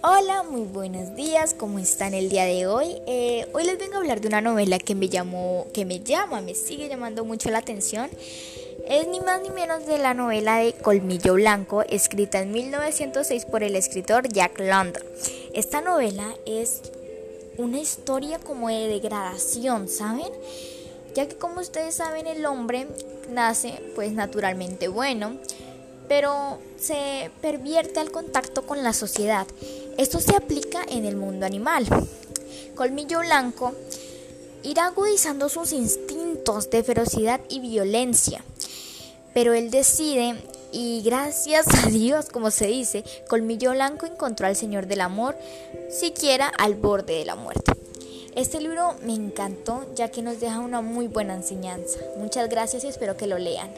Hola, muy buenos días, ¿cómo están el día de hoy? Eh, hoy les vengo a hablar de una novela que me llamó, que me llama, me sigue llamando mucho la atención. Es ni más ni menos de la novela de Colmillo Blanco, escrita en 1906 por el escritor Jack London. Esta novela es una historia como de degradación, ¿saben? Ya que como ustedes saben el hombre nace pues naturalmente bueno, pero se pervierte al contacto con la sociedad. Esto se aplica en el mundo animal. Colmillo Blanco irá agudizando sus instintos de ferocidad y violencia, pero él decide y gracias a Dios, como se dice, Colmillo Blanco encontró al Señor del Amor, siquiera al borde de la muerte. Este libro me encantó ya que nos deja una muy buena enseñanza. Muchas gracias y espero que lo lean.